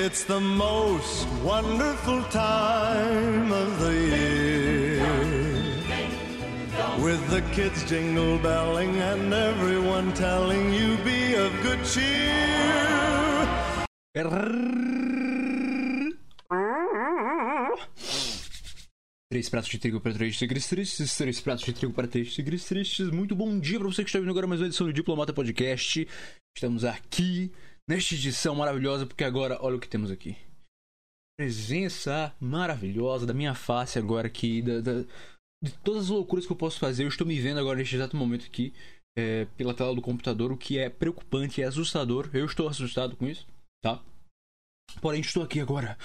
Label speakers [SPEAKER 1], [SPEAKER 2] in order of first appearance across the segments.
[SPEAKER 1] It's the most wonderful time of the year. With the kids jingle belling and everyone telling you be of good cheer.
[SPEAKER 2] Três pratos de trigo para três tigres tristes, três pratos de trigo para três tigres tristes. Muito bom dia para você que está ouvindo agora mais uma edição do Diplomata Podcast. Estamos aqui nesta edição maravilhosa, porque agora, olha o que temos aqui. Presença maravilhosa da minha face agora aqui, da, da- de todas as loucuras que eu posso fazer. Eu estou me vendo agora neste exato momento aqui, é, pela tela do computador, o que é preocupante, é assustador. Eu estou assustado com isso, tá? Porém, estou aqui agora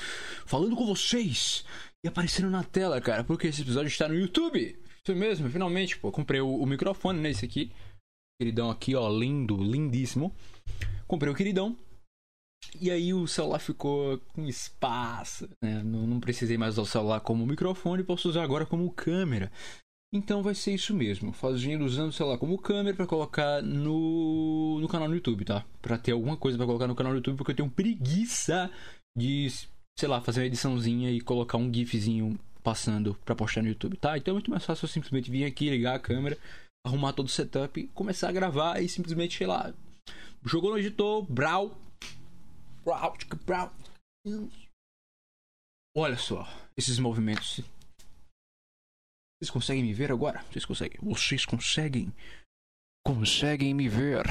[SPEAKER 2] falando com vocês e aparecendo na tela, cara, porque esse episódio está no YouTube. Isso mesmo, finalmente, pô. Comprei o, o microfone, né? Esse aqui. Queridão aqui, ó, lindo, lindíssimo. Comprei o queridão. E aí o celular ficou com espaço, né? Não, não precisei mais usar o celular como microfone, posso usar agora como câmera. Então vai ser isso mesmo, fazendo usando o celular como câmera pra colocar no, no canal no YouTube, tá? Pra ter alguma coisa pra colocar no canal no YouTube, porque eu tenho preguiça de, sei lá, fazer uma ediçãozinha e colocar um gifzinho passando pra postar no YouTube, tá? Então é muito mais fácil eu simplesmente vir aqui, ligar a câmera, arrumar todo o setup, começar a gravar e simplesmente, sei lá, jogou no editor, brau, brau, brau. Olha só, esses movimentos. Vocês conseguem me ver agora? Vocês conseguem? Vocês conseguem? Conseguem me ver?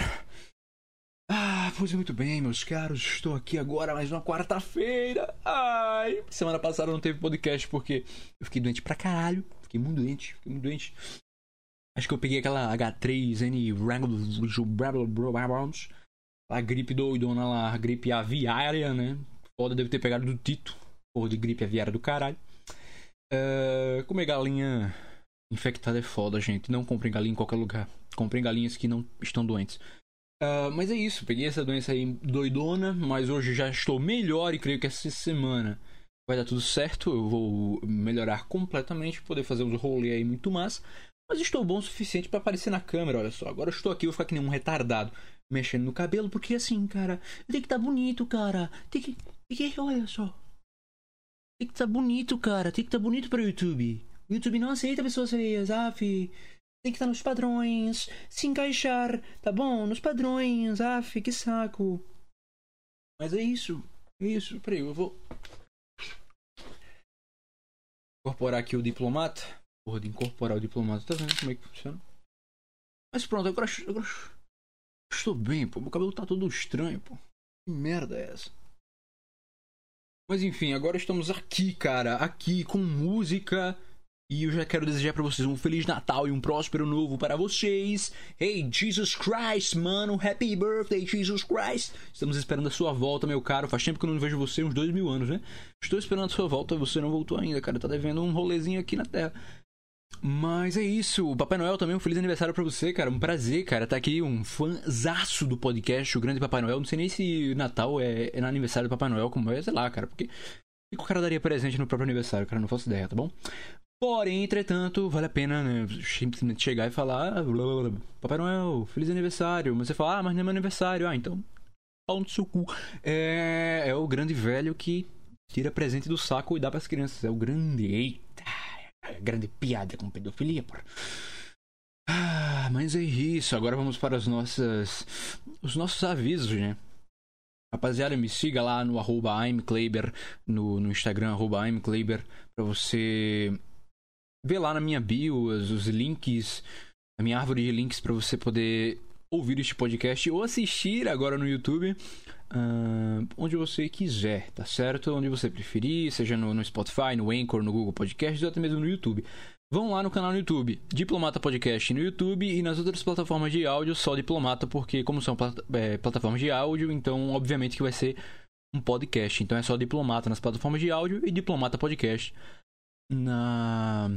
[SPEAKER 2] Ah, pois muito bem, meus caros. Estou aqui agora mais uma quarta-feira. Ai, semana passada não teve podcast porque eu fiquei doente pra caralho. Fiquei muito doente, fiquei muito doente. Acho que eu peguei aquela H3N Browns. A gripe doidona lá, a gripe aviária, né? Foda, deve ter pegado do Tito. Porra de gripe aviária do caralho. É, comer galinha infectada é foda, gente. Não comprem galinha em qualquer lugar. Comprem galinhas que não estão doentes. Ah, mas é isso, peguei essa doença aí doidona, mas hoje já estou melhor e creio que essa semana vai dar tudo certo. Eu vou melhorar completamente, poder fazer uns rolês aí muito massa. Mas estou bom o suficiente para aparecer na câmera, olha só. Agora eu estou aqui, vou ficar que nem um retardado mexendo no cabelo, porque assim, cara, tem que estar bonito, cara. Tem que, tem que. Olha só. Tem que estar bonito, cara. Tem que estar bonito para o YouTube. O YouTube não aceita pessoas feias, af. Tem que estar nos padrões, se encaixar, tá bom? Nos padrões, af, que saco. Mas é isso, é isso. Peraí, eu vou incorporar aqui o diplomata. Porra, de incorporar o diplomata, tá vendo como é que funciona? Mas pronto, agora, agora estou bem, pô. Meu cabelo tá todo estranho, pô. Que merda é essa? Mas enfim, agora estamos aqui, cara, aqui com música. E eu já quero desejar pra vocês um Feliz Natal e um próspero novo para vocês. Hey, Jesus Christ, mano. Happy birthday, Jesus Christ. Estamos esperando a sua volta, meu caro. Faz tempo que eu não vejo você, uns dois mil anos, né? Estou esperando a sua volta, você não voltou ainda, cara. Tá devendo um rolezinho aqui na Terra. Mas é isso. O Papai Noel também, um feliz aniversário pra você, cara. Um prazer, cara. Tá aqui um fãzaço do podcast, o grande Papai Noel. Não sei nem se Natal é, é aniversário do Papai Noel, como é, sei lá, cara. Porque o que o cara daria presente no próprio aniversário, cara? Não faço ideia, tá bom? Porém, entretanto, vale a pena, né? Chegar e falar: blá, blá, blá, Papai Noel, feliz aniversário. Mas você fala: ah, mas não é meu aniversário. Ah, então, pau no seu cu. É, é o grande velho que tira presente do saco e dá pras crianças. É o grande. Grande piada com pedofilia, porra. Ah, mas é isso. Agora vamos para as nossas. Os nossos avisos, né? Rapaziada, me siga lá no arroba imkleiber, no, no Instagram, arroba imkleiber, pra você ver lá na minha bio os, os links, a minha árvore de links para você poder ouvir este podcast ou assistir agora no YouTube, ah, onde você quiser, tá certo? Onde você preferir, seja no, no Spotify, no Anchor, no Google Podcast ou até mesmo no YouTube. Vão lá no canal no YouTube, Diplomata Podcast no YouTube e nas outras plataformas de áudio, só Diplomata, porque como são plat- é, plataformas de áudio, então obviamente que vai ser um podcast. Então é só Diplomata nas plataformas de áudio e Diplomata Podcast na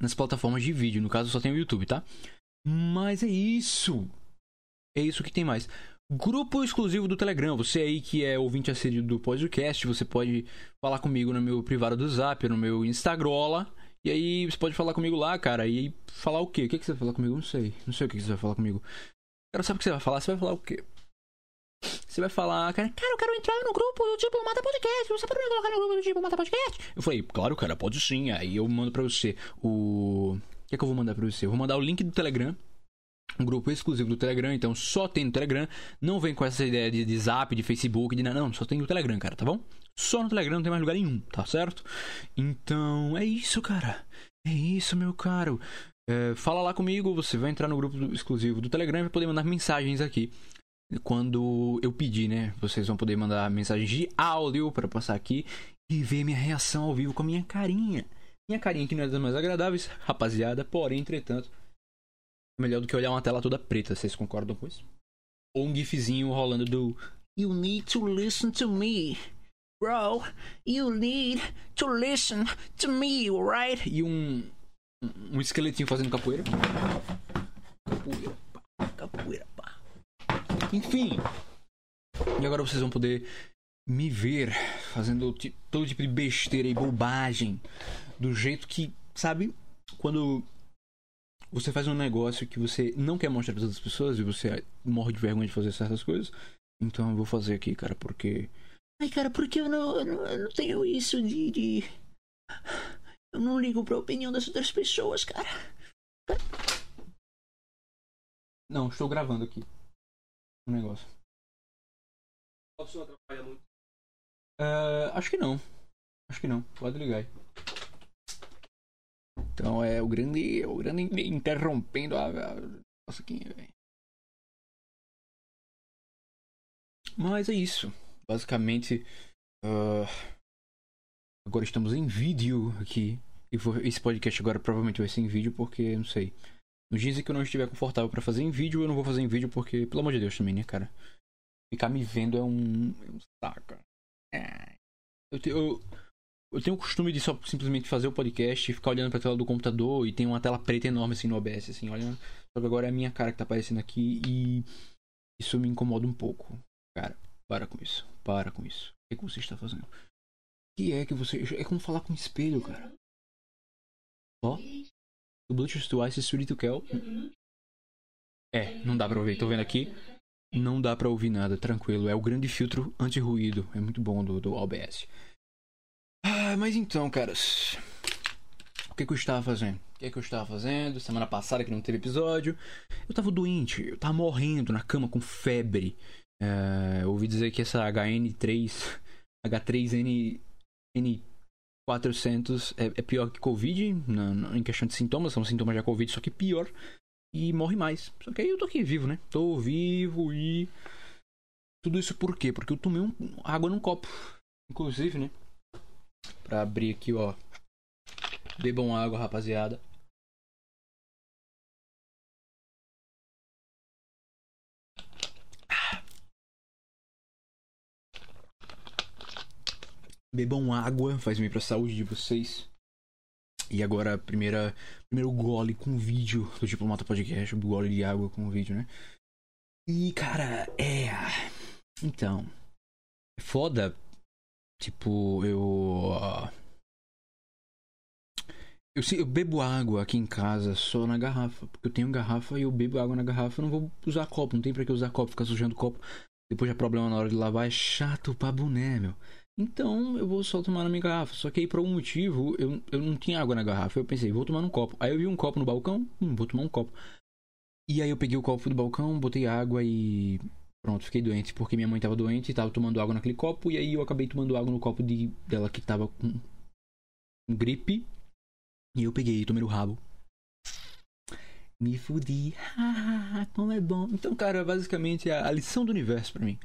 [SPEAKER 2] nas plataformas de vídeo. No caso, só tem o YouTube, tá? Mas é isso. É isso que tem mais. Grupo exclusivo do Telegram. Você aí que é ouvinte assíduo do podcast, você pode falar comigo no meu privado do Zap, no meu Instagrola. E aí você pode falar comigo lá, cara. E falar o quê? O que, que você vai falar comigo? Não sei. Não sei o que, você vai falar comigo. Quero saber o que você vai falar. Você vai falar o quê? você vai falar, cara, cara, eu quero entrar no grupo do Tipo Mata Podcast. Você pode me colocar no grupo do Tipo Mata Podcast? Eu falei, claro, cara, pode sim. Aí eu mando pra você o. O que é que eu vou mandar pra você? Eu vou mandar o link do Telegram. Um grupo exclusivo do Telegram, então só tem no Telegram. Não vem com essa ideia de, de zap, de Facebook, de nada. Não, só tem no Telegram, cara, tá bom? Só no Telegram, não tem mais lugar nenhum, tá certo? Então, é isso, cara. É isso, meu caro. É, fala lá comigo, você vai entrar no grupo exclusivo do Telegram e vai poder mandar mensagens aqui. Quando eu pedir, né? Vocês vão poder mandar mensagens de áudio para passar aqui e ver minha reação ao vivo com a minha carinha. Minha carinha que não é das mais agradáveis, rapaziada, porém, entretanto, melhor do que olhar uma tela toda preta, vocês concordam com isso? Ou um gifzinho rolando do You need to listen to me. Bro, you need to listen to me, right? E um um esqueletinho fazendo capoeira. Capoeira, pá, capoeira, pá. Enfim. E agora vocês vão poder me ver fazendo todo tipo de besteira e bobagem. Do jeito que, sabe, quando você faz um negócio que você não quer mostrar para outras pessoas e você morre de vergonha de fazer certas coisas. Então eu vou fazer aqui, cara, porque. Ai, cara, porque eu não, eu não, eu não tenho isso de, de. Eu não ligo pra opinião das outras pessoas, cara. Não, estou gravando aqui. Um negócio. Uh, acho que não. Acho que não. Pode ligar aí. Então é o grande. O grande interrompendo a. a nossa aqui. Mas é isso. Basicamente. Uh, Agora estamos em vídeo aqui. E esse podcast agora provavelmente vai ser em vídeo porque, não sei. Nos dias que eu não estiver confortável para fazer em vídeo, eu não vou fazer em vídeo porque, pelo amor de Deus também, né, cara? Ficar me vendo é um. É um saco. É. Eu, te, eu, eu tenho o costume de só simplesmente fazer o podcast e ficar olhando pra tela do computador e tem uma tela preta enorme assim no OBS, assim, olhando. Só que agora é a minha cara que tá aparecendo aqui e. Isso me incomoda um pouco. Cara, para com isso. Para com isso. O que, é que você está fazendo? que é que você. É como falar com um espelho, cara. Ó. O Bluetooth to Ice Street to Kel. É, não dá pra ouvir. Tô vendo aqui. Não dá pra ouvir nada, tranquilo. É o grande filtro anti-ruído. É muito bom do, do OBS. Mas então, caras. O que, que eu estava fazendo? O que, que eu estava fazendo? Semana passada que não teve episódio. Eu tava doente. Eu tava morrendo na cama com febre. É, ouvi dizer que essa HN3. H3N N400 é, é pior que Covid na, na, em questão de sintomas, são sintomas da Covid, só que pior. E morre mais. Só que aí eu tô aqui vivo, né? Tô vivo e. Tudo isso por quê? Porque eu tomei um, água num copo. Inclusive, né? Pra abrir aqui, ó. Bebam água, rapaziada. Bebam água, faz bem pra saúde de vocês. E agora, primeira, primeiro gole com vídeo do Diplomata Podcast, o gole de água com vídeo, né? E, cara, é. Então. É foda. Tipo, eu. Eu, eu bebo água aqui em casa só na garrafa. Porque eu tenho garrafa e eu bebo água na garrafa. Eu não vou usar copo. Não tem pra que usar copo, ficar sujando copo. Depois já problema na hora de lavar. É chato pra boné, meu. Então eu vou só tomar na minha garrafa. Só que aí por algum motivo eu, eu não tinha água na garrafa. Eu pensei, vou tomar num copo. Aí eu vi um copo no balcão, hum, vou tomar um copo. E aí eu peguei o copo do balcão, botei água e. Pronto, fiquei doente porque minha mãe tava doente e tava tomando água naquele copo. E aí eu acabei tomando água no copo de, dela que tava com, gripe. E eu peguei e tomei o rabo. Me fudi. Ah, como é bom. Então, cara, basicamente é a lição do universo para mim.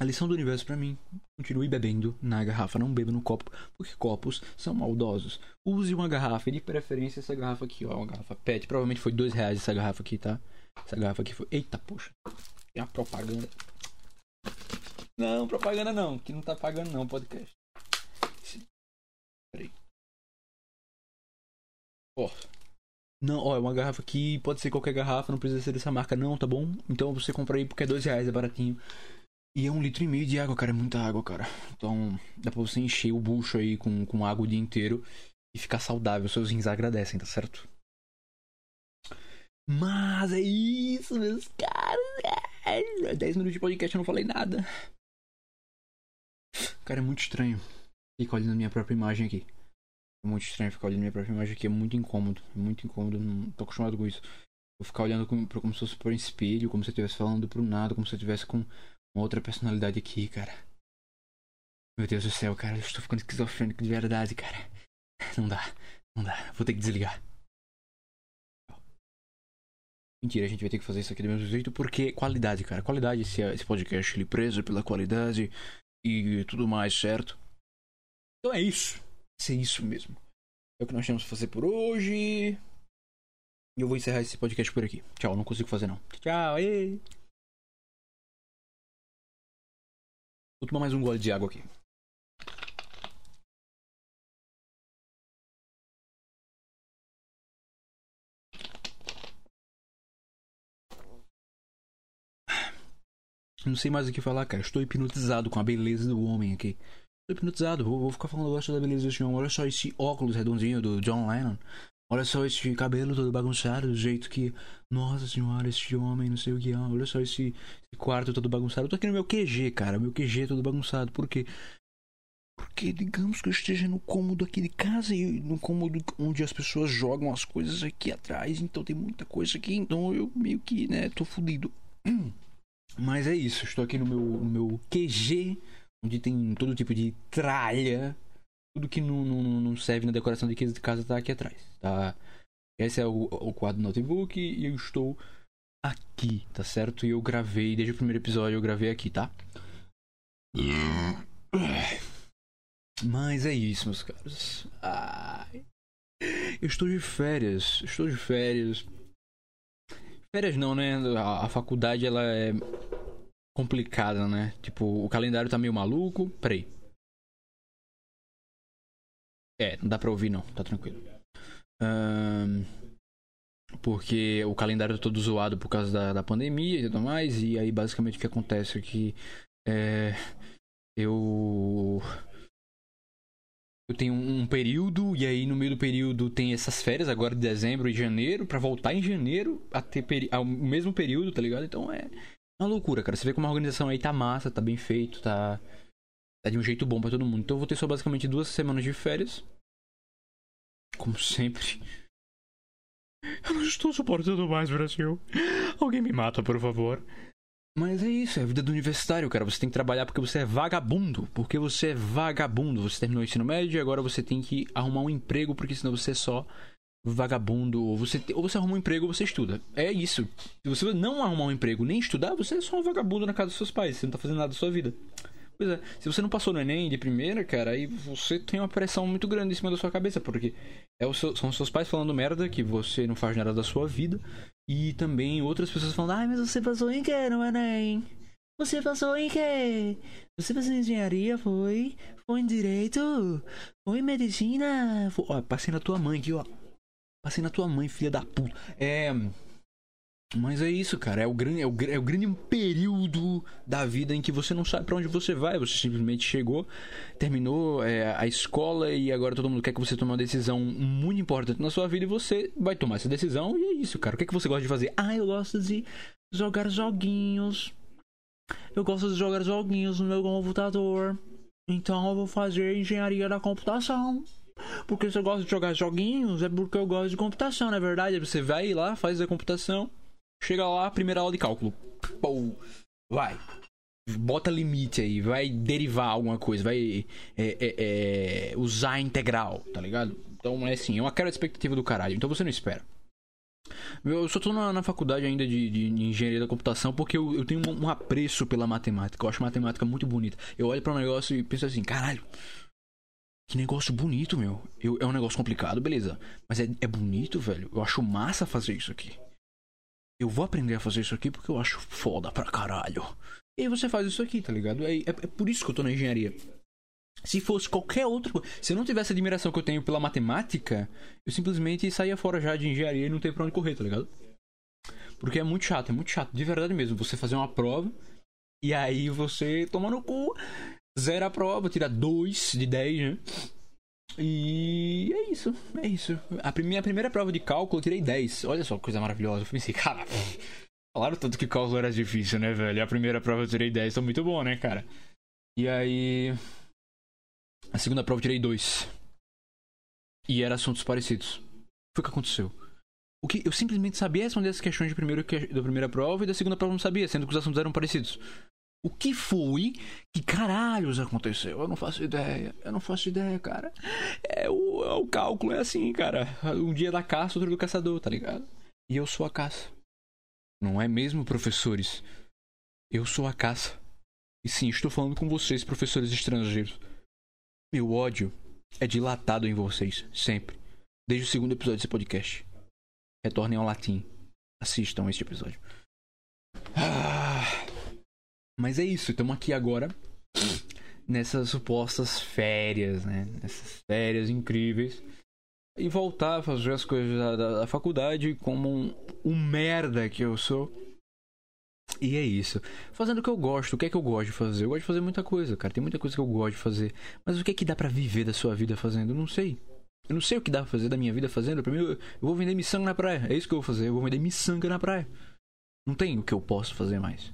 [SPEAKER 2] A lição do universo para mim: continue bebendo na garrafa, não beba no copo, porque copos são maldosos. Use uma garrafa, e de preferência essa garrafa aqui, ó, uma garrafa PET. Provavelmente foi dois reais essa garrafa aqui, tá? Essa garrafa aqui foi. Eita, poxa, tem uma propaganda. Não, propaganda não, que não tá pagando não, podcast. Peraí. Ó. Não, ó, é uma garrafa aqui, pode ser qualquer garrafa, não precisa ser dessa marca não, tá bom? Então você compra aí porque é dois reais, é baratinho. E é um litro e meio de água, cara. É muita água, cara. Então dá pra você encher o bucho aí com, com água o dia inteiro e ficar saudável. Seus rins agradecem, tá certo? Mas é isso, meus caras. É 10 minutos de podcast eu não falei nada. Cara, é muito estranho. Ficar olhando a minha própria imagem aqui. É muito estranho ficar olhando a minha própria imagem aqui. É muito incômodo. É muito incômodo. Não tô acostumado com isso. Vou ficar olhando como, como se fosse por um espelho, como se eu estivesse falando pro nada, como se eu estivesse com uma outra personalidade aqui, cara. Meu Deus do céu, cara. Eu estou ficando esquizofrênico de verdade, cara. Não dá. Não dá. Vou ter que desligar. Mentira, a gente vai ter que fazer isso aqui do mesmo jeito porque qualidade, cara. Qualidade, esse, esse podcast ele preso pela qualidade e tudo mais, certo? Então é isso. É isso mesmo. É o que nós temos que fazer por hoje. E eu vou encerrar esse podcast por aqui. Tchau, não consigo fazer não. Tchau, e Vou tomar mais um gole de água aqui. Não sei mais o que falar, cara. Estou hipnotizado com a beleza do homem aqui. Estou hipnotizado. Vou, vou ficar falando, gosto da beleza desse homem. Olha só esse óculos redondinho do John Lennon. Olha só esse cabelo todo bagunçado, do jeito que. Nossa senhora, esse homem, não sei o que é. Olha só esse, esse quarto todo bagunçado. Eu tô aqui no meu QG, cara. Meu QG todo bagunçado. Por quê? Porque, digamos que eu esteja no cômodo aqui de casa e no cômodo onde as pessoas jogam as coisas aqui atrás. Então tem muita coisa aqui. Então eu meio que, né, tô fudido. Mas é isso, estou aqui no meu, no meu QG, onde tem todo tipo de tralha. Tudo que não, não, não serve na decoração de casa está aqui atrás, tá? Esse é o, o quadro notebook e eu estou aqui, tá certo? E eu gravei, desde o primeiro episódio eu gravei aqui, tá? Mas é isso, meus caros. Ai. Eu estou de férias, estou de férias. Férias não, né? A, a, faculdade ela é complicada, né? Tipo, o calendário tá meio maluco. Peraí. É, não dá pra ouvir não, tá tranquilo. Um, porque o calendário tá todo zoado por causa da, da pandemia e tudo mais. E aí basicamente o que acontece é que é, eu eu tenho um período e aí no meio do período tem essas férias agora de dezembro e janeiro para voltar em janeiro a ter ao mesmo período, tá ligado? Então é uma loucura, cara. Você vê como a organização aí tá massa, tá bem feito, tá tá de um jeito bom para todo mundo. Então eu vou ter só basicamente duas semanas de férias. Como sempre. Eu não estou suportando mais, Brasil. Alguém me mata, por favor. Mas é isso, é a vida do universitário, cara. Você tem que trabalhar porque você é vagabundo. Porque você é vagabundo. Você terminou o ensino médio e agora você tem que arrumar um emprego, porque senão você é só vagabundo. Ou você, ou você arruma um emprego ou você estuda. É isso. Se você não arrumar um emprego nem estudar, você é só um vagabundo na casa dos seus pais. Você não tá fazendo nada da sua vida. Pois é, se você não passou no Enem de primeira, cara, aí você tem uma pressão muito grande em cima da sua cabeça, porque é seu, são seus pais falando merda que você não faz nada da sua vida, e também outras pessoas falando, ai, mas você passou em que no Enem? Você passou em que? Você passou em engenharia, foi? Foi em direito? Foi em medicina? Foi... Ó, passei na tua mãe aqui, ó. Passei na tua mãe, filha da puta. É. Mas é isso, cara. É o, grande, é, o, é o grande período da vida em que você não sabe para onde você vai. Você simplesmente chegou, terminou é, a escola e agora todo mundo quer que você tome uma decisão muito importante na sua vida e você vai tomar essa decisão. E é isso, cara. O que, é que você gosta de fazer? Ah, eu gosto de jogar joguinhos. Eu gosto de jogar joguinhos no meu computador. Então eu vou fazer engenharia da computação. Porque se eu gosto de jogar joguinhos, é porque eu gosto de computação, não é verdade? Você vai lá, faz a computação Chega lá, primeira aula de cálculo. Pô, vai. Bota limite aí, vai derivar alguma coisa, vai é, é, é, usar integral, tá ligado? Então é assim, é uma cara de expectativa do caralho, então você não espera. Eu só tô na, na faculdade ainda de, de, de, engenharia da computação porque eu, eu tenho um, um, apreço pela matemática. Eu acho matemática muito bonita. Eu olho para um negócio e penso assim, caralho, que negócio bonito, meu. Eu, é um negócio complicado, beleza. Mas é, é bonito, velho. Eu acho massa fazer isso aqui eu vou aprender a fazer isso aqui porque eu acho foda pra caralho. E aí você faz isso aqui, tá ligado? É, é, é por isso que eu tô na engenharia. Se fosse qualquer outro. Se eu não tivesse a admiração que eu tenho pela matemática, eu simplesmente saía fora já de engenharia e não tem pra onde correr, tá ligado? Porque é muito chato, é muito chato, de verdade mesmo. Você fazer uma prova e aí você toma no cu, zera a prova, tira 2 de 10, né? E é isso, é isso. A minha primeira prova de cálculo eu tirei 10. Olha só que coisa maravilhosa. Eu pensei, cara, falaram tanto que cálculo era difícil, né, velho? A primeira prova eu tirei 10, tô muito bom, né, cara? E aí. A segunda prova eu tirei 2. E era assuntos parecidos. Foi o que aconteceu. O que eu simplesmente sabia responder as questões de primeiro, da primeira prova e da segunda prova não sabia, sendo que os assuntos eram parecidos. O que foi que caralhos aconteceu? Eu não faço ideia. Eu não faço ideia, cara. É o, é o cálculo, é assim, cara. Um dia da caça, outro do caçador, tá ligado? E eu sou a caça. Não é mesmo, professores? Eu sou a caça. E sim, estou falando com vocês, professores estrangeiros. Meu ódio é dilatado em vocês, sempre. Desde o segundo episódio desse podcast. Retornem ao latim. Assistam este episódio. Mas é isso, estamos aqui agora nessas supostas férias, né? Nessas férias incríveis. E voltar a fazer as coisas da, da, da faculdade como um, um merda que eu sou. E é isso. Fazendo o que eu gosto. O que é que eu gosto de fazer? Eu gosto de fazer muita coisa, cara. Tem muita coisa que eu gosto de fazer. Mas o que é que dá para viver da sua vida fazendo? Eu não sei. Eu não sei o que dá pra fazer da minha vida fazendo. Primeiro, eu vou vender miçanga na praia. É isso que eu vou fazer. Eu vou vender miçanga na praia. Não tem o que eu posso fazer mais.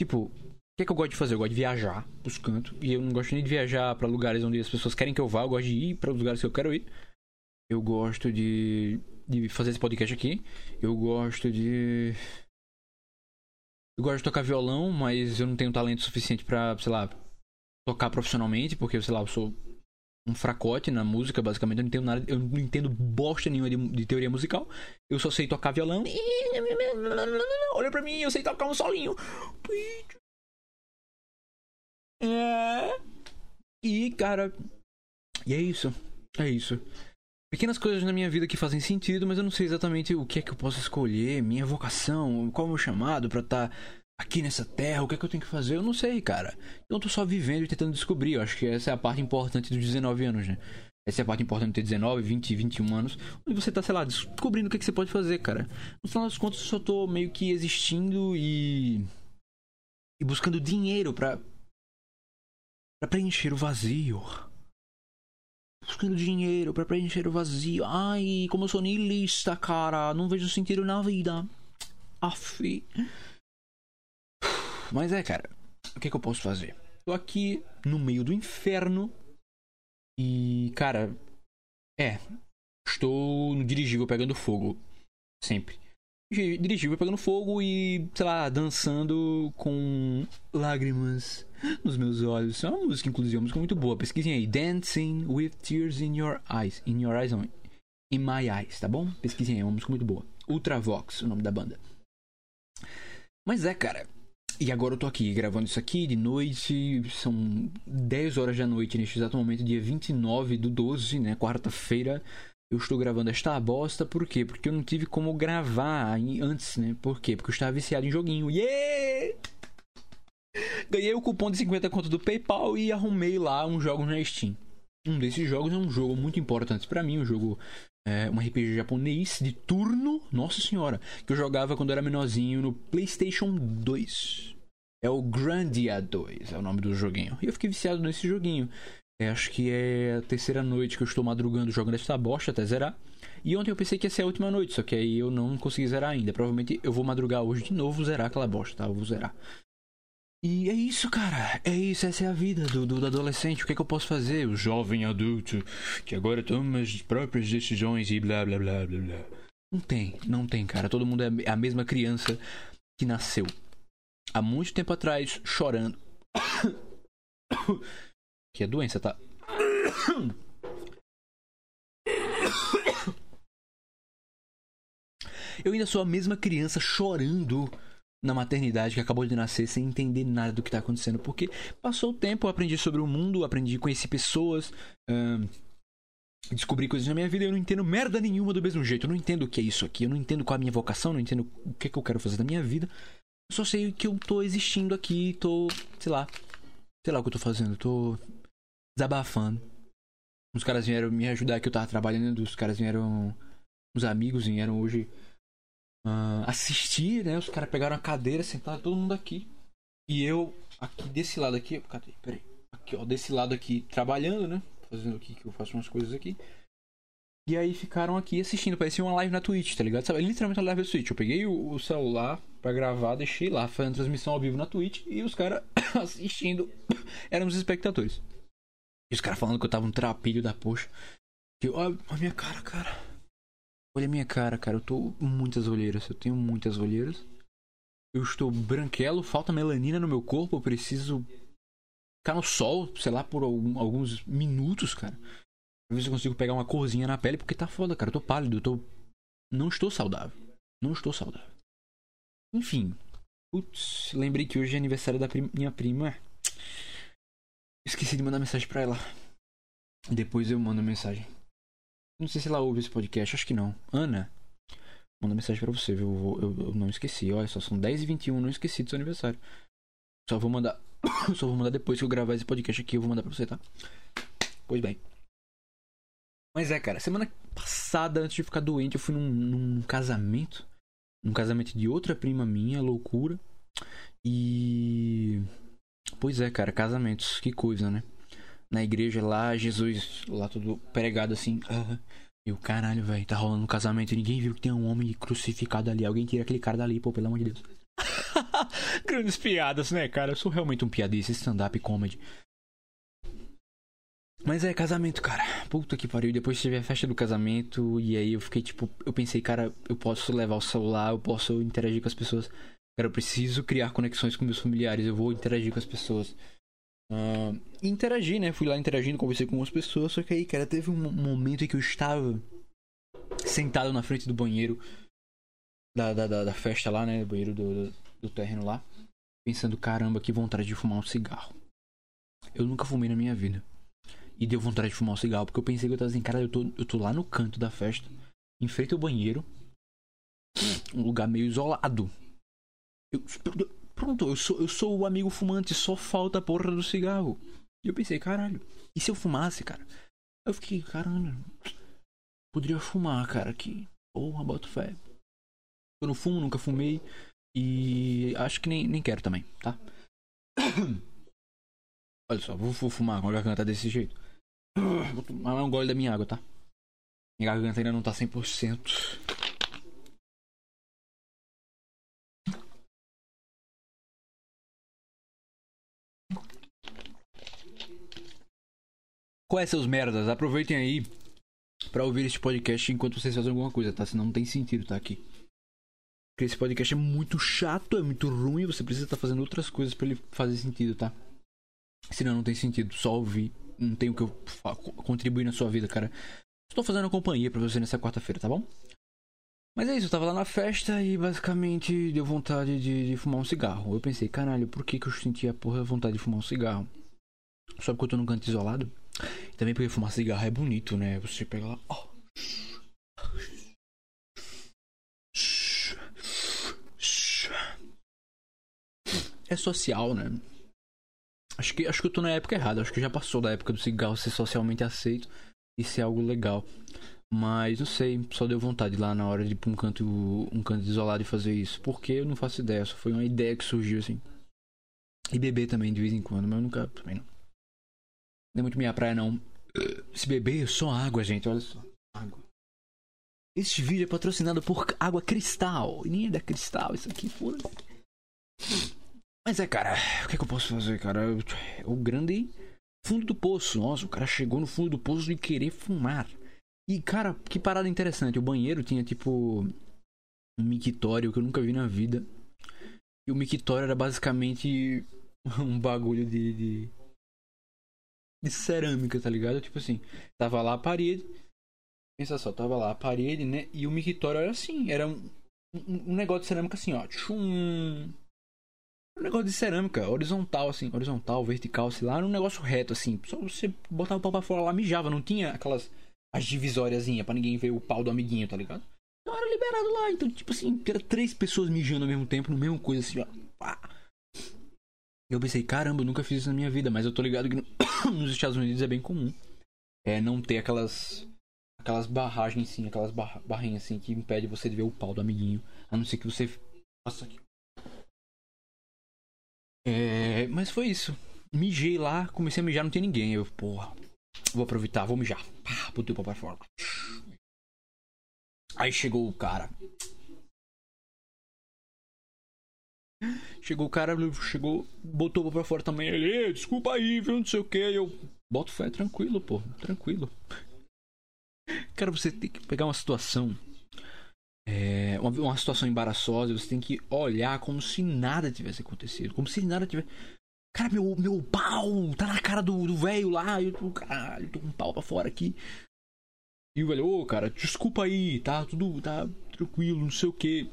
[SPEAKER 2] Tipo, o que é que eu gosto de fazer? Eu gosto de viajar pros cantos. E eu não gosto nem de viajar para lugares onde as pessoas querem que eu vá. Eu gosto de ir para os lugares que eu quero ir. Eu gosto de, de fazer esse podcast aqui. Eu gosto de. Eu gosto de tocar violão, mas eu não tenho talento suficiente pra, sei lá, tocar profissionalmente, porque, sei lá, eu sou um fracote na música, basicamente. Eu não entendo nada, eu não entendo bosta nenhuma de, de, teoria musical. Eu só sei tocar violão. Olha pra mim, eu sei tocar um solinho. É. E, cara. E é isso. É isso. Pequenas coisas na minha vida que fazem sentido, mas eu não sei exatamente o que é que eu posso escolher, minha vocação, qual é o meu chamado para estar tá aqui nessa terra, o que é que eu tenho que fazer? Eu não sei, cara. Então eu tô só vivendo e tentando descobrir. Eu acho que essa é a parte importante dos 19 anos, né? Essa é a parte importante de ter 19, 20, 21 anos. Onde você tá, sei lá, descobrindo o que, é que você pode fazer, cara. No final das contas, eu só tô meio que existindo e. e buscando dinheiro pra. pra preencher o vazio. Buscando dinheiro pra preencher o vazio. Ai, como eu sou niilista, cara. Não vejo sentido na vida. Aff. Mas é, cara, o que, que eu posso fazer? Tô aqui no meio do inferno e, cara, é, estou no dirigível pegando fogo. Sempre. Dirigível pegando fogo e, sei lá, dançando com lágrimas nos meus olhos. É uma música, inclusive, uma música muito boa. Pesquisem aí. Dancing with Tears in Your Eyes. In Your Eyes, não. In My Eyes, tá bom? Pesquisem aí, é uma música muito boa. Ultravox, o nome da banda. Mas é, cara. E agora eu tô aqui gravando isso aqui de noite, são 10 horas da noite neste exato momento, dia 29 do 12, né, quarta-feira. Eu estou gravando esta bosta, por quê? Porque eu não tive como gravar antes, né? Por quê? Porque eu estava viciado em joguinho. Yeah! Ganhei o cupom de 50 conto do PayPal e arrumei lá um jogo na Steam. Um desses jogos é um jogo muito importante para mim, um jogo é, um RPG japonês de turno, nossa senhora, que eu jogava quando era menorzinho no PlayStation 2. É o Grandia 2, é o nome do joguinho. E eu fiquei viciado nesse joguinho. É, acho que é a terceira noite que eu estou madrugando jogando essa bosta até zerar. E ontem eu pensei que ia ser a última noite, só que aí eu não consegui zerar ainda. Provavelmente eu vou madrugar hoje de novo zerar aquela bosta, tá? Eu vou zerar. E é isso, cara. É isso, essa é a vida do, do, do, adolescente. O que é que eu posso fazer? O jovem adulto que agora toma as próprias decisões e blá blá blá blá blá. Não tem, não tem, cara. Todo mundo é a mesma criança que nasceu há muito tempo atrás chorando. que é doença, tá? Eu ainda sou a mesma criança chorando na maternidade que acabou de nascer sem entender nada do que está acontecendo. Porque passou o tempo, eu aprendi sobre o mundo, aprendi a conhecer pessoas, descobri coisas na minha vida e eu não entendo merda nenhuma do mesmo jeito. Eu não entendo o que é isso aqui, eu não entendo qual é a minha vocação, não entendo o que, é que eu quero fazer da minha vida. Eu só sei que eu tô existindo aqui, tô, sei lá, sei lá o que eu tô fazendo, tô desabafando. Os caras vieram me ajudar que eu tava trabalhando, os caras vieram, os amigos vieram hoje uh, assistir, né? Os caras pegaram a cadeira, sentaram todo mundo aqui. E eu, aqui desse lado aqui, cadê? Peraí. Aqui, ó, desse lado aqui, trabalhando, né? fazendo aqui, que eu faço umas coisas aqui. E aí ficaram aqui assistindo, parecia uma live na Twitch, tá ligado? Sabe? Literalmente uma live na Twitch. Eu peguei o, o celular pra gravar, deixei lá, fazendo transmissão ao vivo na Twitch e os caras assistindo eram os espectadores. E os caras falando que eu tava um trapilho da poxa. Que, olha a minha cara, cara. Olha a minha cara, cara. Eu tô muitas olheiras. Eu tenho muitas olheiras. Eu estou branquelo, falta melanina no meu corpo. Eu preciso ficar no sol, sei lá, por algum- alguns minutos, cara. Pra ver se eu consigo pegar uma corzinha na pele, porque tá foda, cara. Eu tô pálido, eu tô. Não estou saudável. Não estou saudável. Enfim. Putz, lembrei que hoje é aniversário da minha prima. Esqueci de mandar mensagem pra ela. Depois eu mando mensagem. Não sei se ela ouve esse podcast, acho que não. Ana, manda mensagem pra você, viu? Eu, vou- eu, eu não esqueci. Olha só, são 10h21, não esqueci do seu aniversário. Só vou mandar. Só vou mandar depois que eu gravar esse podcast aqui, eu vou mandar pra você, tá? Pois bem. Mas é, cara, semana passada, antes de ficar doente, eu fui num, num casamento. Num casamento de outra prima minha, loucura. E. Pois é, cara, casamentos, que coisa, né? Na igreja lá, Jesus lá todo pregado assim. E o caralho, velho, tá rolando um casamento e ninguém viu que tem um homem crucificado ali. Alguém tira aquele cara dali, pô, pelo amor de Deus. Grandes piadas, né, cara? Eu sou realmente um piadista, stand-up comedy. Mas é, casamento, cara. Puta que pariu. Depois teve a festa do casamento. E aí eu fiquei tipo. Eu pensei, cara, eu posso levar o celular, eu posso interagir com as pessoas. Cara, eu preciso criar conexões com meus familiares. Eu vou interagir com as pessoas. E interagir, né? Fui lá interagindo, conversei com algumas pessoas. Só que aí, cara, teve um momento em que eu estava sentado na frente do banheiro da, da, da, da festa lá, né? Banheiro do, do, do terreno lá. Pensando, caramba, que vontade de fumar um cigarro. Eu nunca fumei na minha vida. E deu vontade de fumar um cigarro, porque eu pensei que eu tava assim, cara, eu tô, eu tô lá no canto da festa, em frente ao banheiro, um lugar meio isolado. Eu, pronto, eu sou, eu sou o amigo fumante, só falta a porra do cigarro. E eu pensei, caralho, e se eu fumasse, cara? Eu fiquei, caralho, poderia fumar, cara, que porra, boto fé. Eu não fumo, nunca fumei, e acho que nem, nem quero também, tá? Olha só, vou, vou fumar com a garganta desse jeito. Vou tomar um gole da minha água, tá? Minha garganta ainda não tá 100%. Qual é, seus merdas? Aproveitem aí pra ouvir este podcast enquanto vocês fazem alguma coisa, tá? Senão não tem sentido tá aqui. Porque esse podcast é muito chato, é muito ruim, você precisa estar fazendo outras coisas pra ele fazer sentido, tá? Senão não tem sentido, só ouvir. Não tem o que eu contribuir na sua vida, cara. Estou fazendo companhia pra você nessa quarta-feira, tá bom? Mas é isso, eu tava lá na festa e basicamente deu vontade de, de fumar um cigarro. Eu pensei, caralho, por que, que eu senti a porra vontade de fumar um cigarro? Só porque eu tô num canto isolado? Também porque fumar cigarro é bonito, né? Você pega lá, ó. É social, né? Acho que, acho que eu tô na época errada. Acho que já passou da época do cigarro ser socialmente aceito e ser algo legal. Mas não sei, só deu vontade lá na hora de ir pra um canto, um canto isolado e fazer isso. Porque eu não faço ideia, só foi uma ideia que surgiu assim. E beber também de vez em quando, mas eu nunca. Também não. Não é muito minha praia não. Se beber, é só água, gente, olha só. Água. Este vídeo é patrocinado por água cristal. Nem é da cristal, isso aqui, foda Mas é, cara, o que, é que eu posso fazer, cara? O grande fundo do poço. Nossa, o cara chegou no fundo do poço de querer fumar. E, cara, que parada interessante. O banheiro tinha, tipo, um mictório que eu nunca vi na vida. E o mictório era basicamente um bagulho de, de, de cerâmica, tá ligado? Tipo assim, tava lá a parede. Pensa só, tava lá a parede, né? E o mictório era assim, era um, um, um negócio de cerâmica assim, ó. Tchum. Um negócio de cerâmica, horizontal, assim, horizontal, vertical, sei lá, era um negócio reto, assim. Só você botava o pau pra fora lá, mijava, não tinha aquelas as divisóriazinhas pra ninguém ver o pau do amiguinho, tá ligado? Então era liberado lá, então, tipo assim, era três pessoas mijando ao mesmo tempo, no mesmo coisa assim, ó. Pá. Eu pensei, caramba, eu nunca fiz isso na minha vida, mas eu tô ligado que no- nos Estados Unidos é bem comum. É não ter aquelas. Aquelas barragens assim, aquelas barra, barrinhas assim que impede você de ver o pau do amiguinho. A não ser que você. Nossa aqui. É, mas foi isso. Mijei lá, comecei a mijar, não tem ninguém. Eu, porra, Vou aproveitar, vou mijar. Pá, botei o pau pra fora. Aí chegou o cara. Chegou o cara, chegou, botou pra fora também. Ele, "Ei, desculpa aí, viu? Não sei o que. Eu boto fé, tranquilo, pô, tranquilo. Cara, você tem que pegar uma situação. É, uma, uma situação embaraçosa, você tem que olhar como se nada tivesse acontecido. Como se nada tivesse. Cara, meu, meu pau tá na cara do velho lá. Eu tô, caralho, tô com um pau pra fora aqui. E o velho, ô, cara, desculpa aí, tá tudo, tá tranquilo, não sei o que.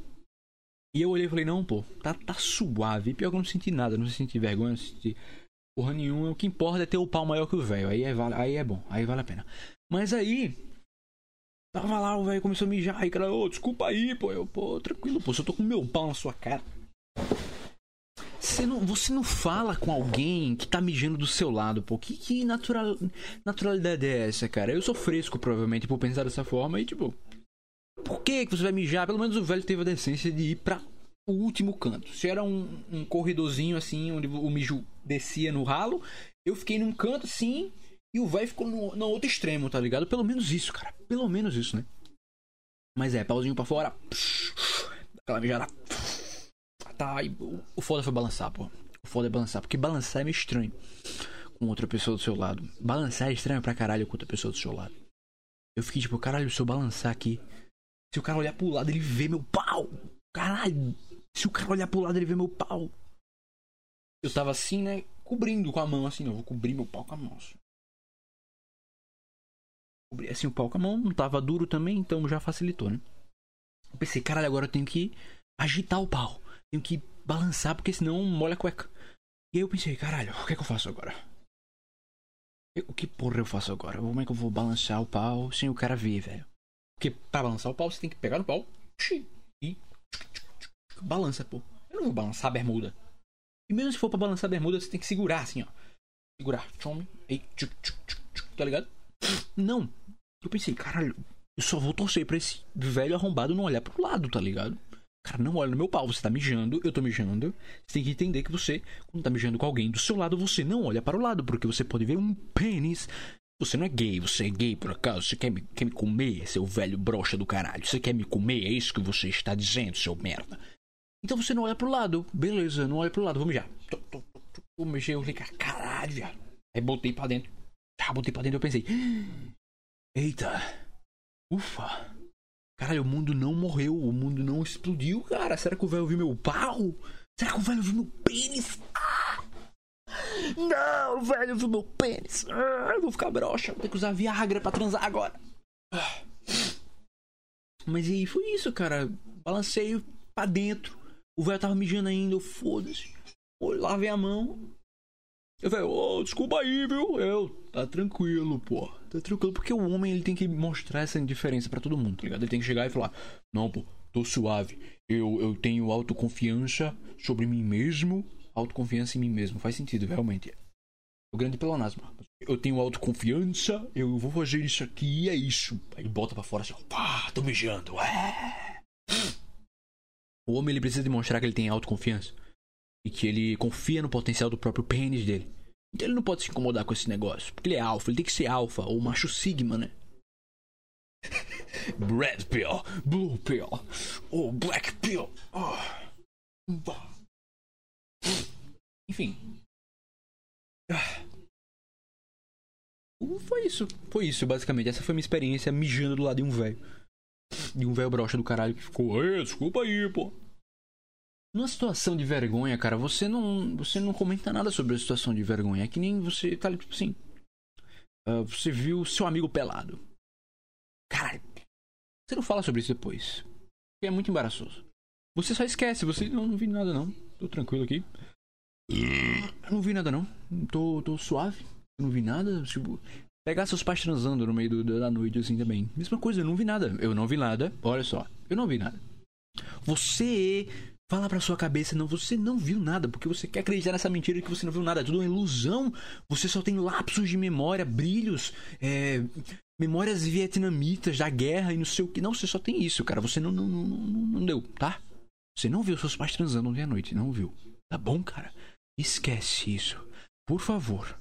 [SPEAKER 2] E eu olhei e falei, não, pô, tá, tá suave. E pior que eu não senti nada, não senti vergonha, não senti porra nenhuma. O que importa é ter o pau maior que o velho. Aí é, aí é bom, aí vale a pena. Mas aí. Tava lá, o velho começou a mijar. Aí, cara, ô, desculpa aí, pô. Eu, pô, tranquilo, pô, se eu tô com meu pau na sua cara. Você não, você não fala com alguém que tá mijando do seu lado, pô. Que, que natural, naturalidade é essa, cara? Eu sou fresco, provavelmente, por pensar dessa forma. E, tipo, por que, que você vai mijar? Pelo menos o velho teve a decência de ir pra o último canto. Se era um, um corredorzinho assim, onde o mijo descia no ralo, eu fiquei num canto assim e o velho ficou no, no outro extremo, tá ligado? Pelo menos isso, cara. Pelo menos isso, né? Mas é, pauzinho pra fora. Aquela mijada. Tá, e o, foda foi balançar, pô. O foda é balançar, porque balançar é meio estranho com outra pessoa do seu lado. Balançar é estranho pra caralho com outra pessoa do seu lado. Eu fiquei tipo, caralho, se eu balançar aqui, se o cara olhar pro lado, ele vê meu pau. Caralho, se o cara olhar pro lado, ele vê meu pau. Eu tava assim, né? Cobrindo com a mão, assim, eu vou cobrir meu pau com a mão. Assim. Cobri assim o pau com a mão, não tava duro também, então já facilitou, né? Eu pensei, caralho, agora eu tenho que agitar o pau. Tenho que balançar, porque senão molha a cueca. E aí eu pensei, caralho, o que é que eu faço agora? O que porra eu faço agora? Como é que eu vou balançar o pau sem o cara ver, velho? Porque pra balançar o pau, você tem que pegar no pau e balança, pô. Eu não vou balançar a bermuda. E mesmo se for pra balançar a bermuda, você tem que segurar assim, ó. Segurar. Tchome. E tchuc, tchuc, tchuc, tá ligado? Não. Eu pensei, caralho, eu só vou torcer pra esse velho arrombado não olhar pro lado, tá ligado? Cara, não olha no meu pau. Você tá mijando, eu tô mijando. Você tem que entender que você, quando tá mijando com alguém do seu lado, você não olha para o lado, porque você pode ver um pênis. Você não é gay, você é gay por acaso? Você quer me, quer me comer, seu velho brocha do caralho? Você quer me comer? É isso que você está dizendo, seu merda. Então você não olha pro lado. Beleza, não olha pro lado, tô, tô, Vou mexer, eu falei, caralho, viado. Aí botei pra dentro. Ah, botei pra dentro, eu pensei. Eita. Ufa. Caralho, o mundo não morreu, o mundo não explodiu, cara. Será que o velho viu meu pau? Será que o velho viu meu pênis? Ah! Não, velho viu meu pênis. Eu vou ficar broxa, vou ter que usar Viagra pra transar agora. Ah. Mas e aí, foi isso, cara. Balancei pra dentro. O velho tava mijando ainda, eu foda-se. Lavei a mão. Eu falei, ô, desculpa aí, viu? Eu, tá tranquilo, pô. Tá tranquilo, porque o homem ele tem que mostrar essa indiferença pra todo mundo, tá ligado? Ele tem que chegar e falar, não, pô, tô suave. Eu, eu tenho autoconfiança sobre mim mesmo. Autoconfiança em mim mesmo. Faz sentido, realmente. O grande pelonasmo. Eu tenho autoconfiança, eu vou fazer isso aqui e é isso. Aí bota pra fora assim, pá, tô mijando. É. O homem ele precisa demonstrar que ele tem autoconfiança e que ele confia no potencial do próprio pênis dele. Então ele não pode se incomodar com esse negócio, porque ele é alfa, ele tem que ser alfa, ou macho sigma, né? Red pill, blue pill, ou black pill. Oh. Enfim. Ah. Foi isso, foi isso, basicamente. Essa foi minha experiência mijando do lado de um velho. De um velho brocha do caralho que ficou, Ê, desculpa aí, pô. Numa situação de vergonha, cara, você não, você não comenta nada sobre a situação de vergonha. É que nem você tá ali, tipo assim. uh, você viu seu amigo pelado. Caralho. Você não fala sobre isso depois. Porque é muito embaraçoso. Você só esquece, você não, não vi nada não. Tô tranquilo aqui. Não vi nada não. Tô, tô suave. Não vi nada. Tipo, pegar seus pais transando no meio do, da noite assim também. Mesma coisa, eu não vi nada. Eu não vi nada. Olha só, eu não vi nada. Você fala pra sua cabeça, não, você não viu nada, porque você quer acreditar nessa mentira que você não viu nada, é tudo uma ilusão. Você só tem lapsos de memória, brilhos, é, memórias vietnamitas da guerra e não sei o que. Não, você só tem isso, cara. Você não, não, não, não, não deu, tá? Você não viu seus pais transando ontem à noite, não viu. Tá bom, cara? Esquece isso. Por favor.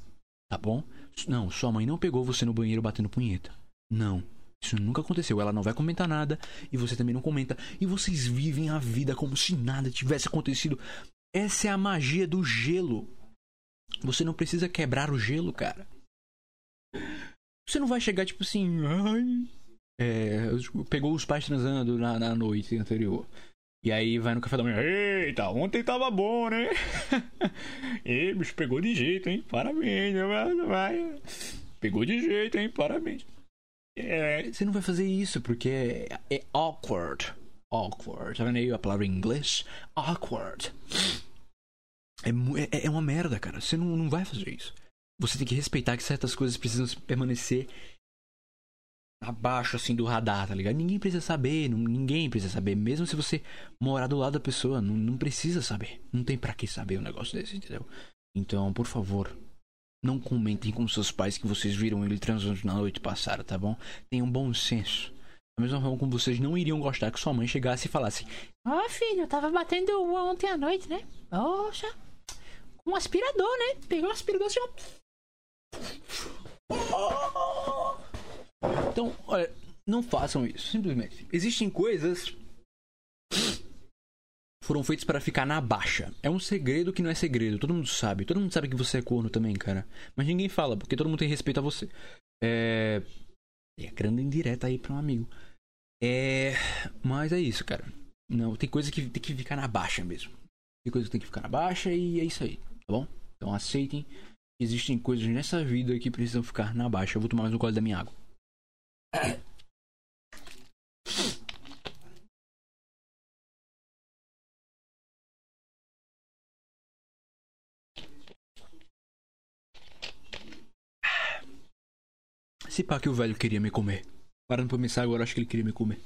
[SPEAKER 2] Tá bom? Não, sua mãe não pegou você no banheiro batendo punheta. Não. Isso nunca aconteceu. Ela não vai comentar nada e você também não comenta. E vocês vivem a vida como se nada tivesse acontecido. Essa é a magia do gelo. Você não precisa quebrar o gelo, cara. Você não vai chegar tipo assim. Ai. É, pegou os pais transando na, na noite anterior. E aí vai no café da manhã. Eita, ontem tava bom, né? Ei, bicho, pegou de jeito, hein? Parabéns, vai. Pegou de jeito, hein? Parabéns. É, você não vai fazer isso porque é, é awkward. Awkward. Tá vendo aí a palavra em inglês? Awkward. É, é, é uma merda, cara. Você não, não vai fazer isso. Você tem que respeitar que certas coisas precisam permanecer abaixo assim do radar, tá ligado? Ninguém precisa saber, não, ninguém precisa saber. Mesmo se você morar do lado da pessoa, não, não precisa saber. Não tem para que saber um negócio desse, entendeu? Então, por favor, não comentem com seus pais que vocês viram ele transando na noite passada, tá bom? Tenham bom senso. Da mesma forma como vocês não iriam gostar que sua mãe chegasse e falasse:
[SPEAKER 3] oh, filho, eu tava batendo ontem à noite, né? Poxa, com um aspirador, né? Pegou um aspirador assim,
[SPEAKER 2] Então, olha, não façam isso, simplesmente. Existem coisas foram feitas para ficar na baixa. É um segredo que não é segredo, todo mundo sabe. Todo mundo sabe que você é corno também, cara. Mas ninguém fala, porque todo mundo tem respeito a você. É. É grande indireta aí pra um amigo. É. Mas é isso, cara. Não, tem coisa que tem que ficar na baixa mesmo. Tem coisa que tem que ficar na baixa e é isso aí, tá bom? Então aceitem existem coisas nessa vida que precisam ficar na baixa. Eu vou tomar mais um gole da minha água. Se pá que o velho queria me comer. Parando pra pensar agora, acho que ele queria me comer.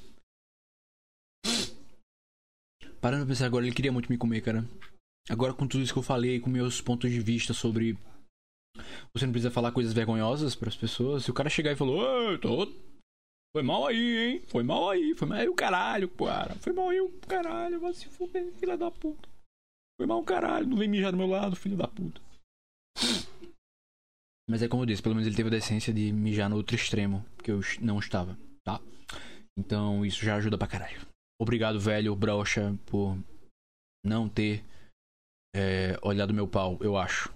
[SPEAKER 2] Parando pra pensar agora, ele queria muito me comer, cara. Agora com tudo isso que eu falei, com meus pontos de vista sobre. Você não precisa falar coisas vergonhosas para as pessoas. Se o cara chegar e falou, tô foi mal aí, hein? Foi mal aí. Foi mal aí o caralho, cara. Foi mal aí o caralho. Vai se fuder, filha da puta. Foi mal o caralho. Não vem mijar do meu lado, filho da puta. Mas é como eu disse, pelo menos ele teve a decência de mijar no outro extremo, que eu não estava, tá? Então isso já ajuda pra caralho. Obrigado, velho, brocha, por não ter é, olhado meu pau, eu acho.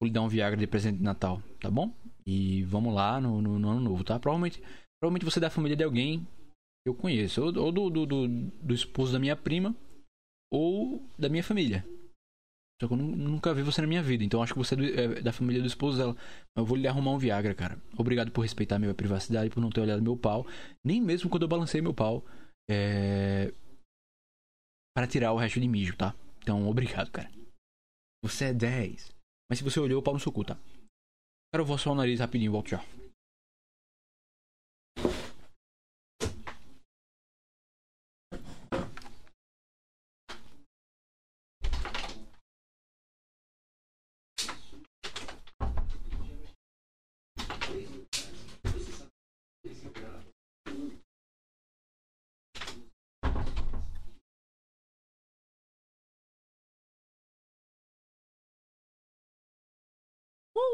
[SPEAKER 2] Vou lhe dar um Viagra de presente de Natal, tá bom? E vamos lá no, no, no ano novo, tá? Provavelmente, provavelmente você é da família de alguém que eu conheço. Ou, do, do, do, do, esposo da minha prima. Ou da minha família. Só que eu nunca vi você na minha vida. Então acho que você é, do, é da família do esposo dela. Eu vou lhe arrumar um Viagra, cara. Obrigado por respeitar minha privacidade, por não ter olhado meu pau. Nem mesmo quando eu balancei meu pau. É... Para tirar o resto de mijo, tá? Então, obrigado, cara. Você é 10. Mas se você olhou, o pau no seu cu, tá? Agora eu vou só o nariz rapidinho, volto já.